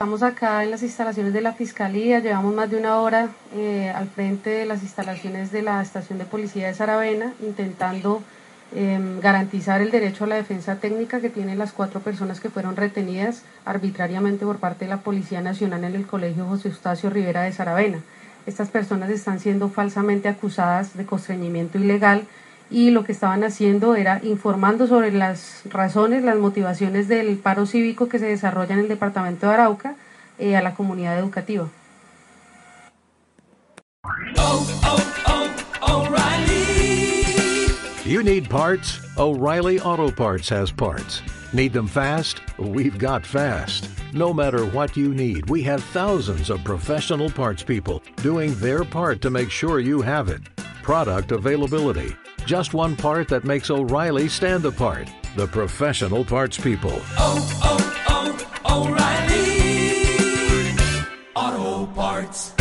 Estamos acá en las instalaciones de la Fiscalía, llevamos más de una hora eh, al frente de las instalaciones de la estación de policía de Saravena, intentando em, garantizar el derecho a la defensa técnica que tienen las cuatro personas que fueron retenidas arbitrariamente por parte de la Policía Nacional en el Colegio José Eustacio Rivera de Saravena. Estas personas están siendo falsamente acusadas de constreñimiento ilegal y lo que estaban haciendo era informando sobre las razones, las motivaciones del paro cívico que se desarrolla en el departamento de Arauca eh, a la comunidad educativa. you need parts? O'Reilly Auto Parts has parts. Need them fast? We've got fast. No matter what you need, we have thousands of professional parts people doing their part to make sure you have it. Product availability just one part that makes O'Reilly stand apart. The professional parts people. Oh, oh, oh, O'Reilly Auto Parts.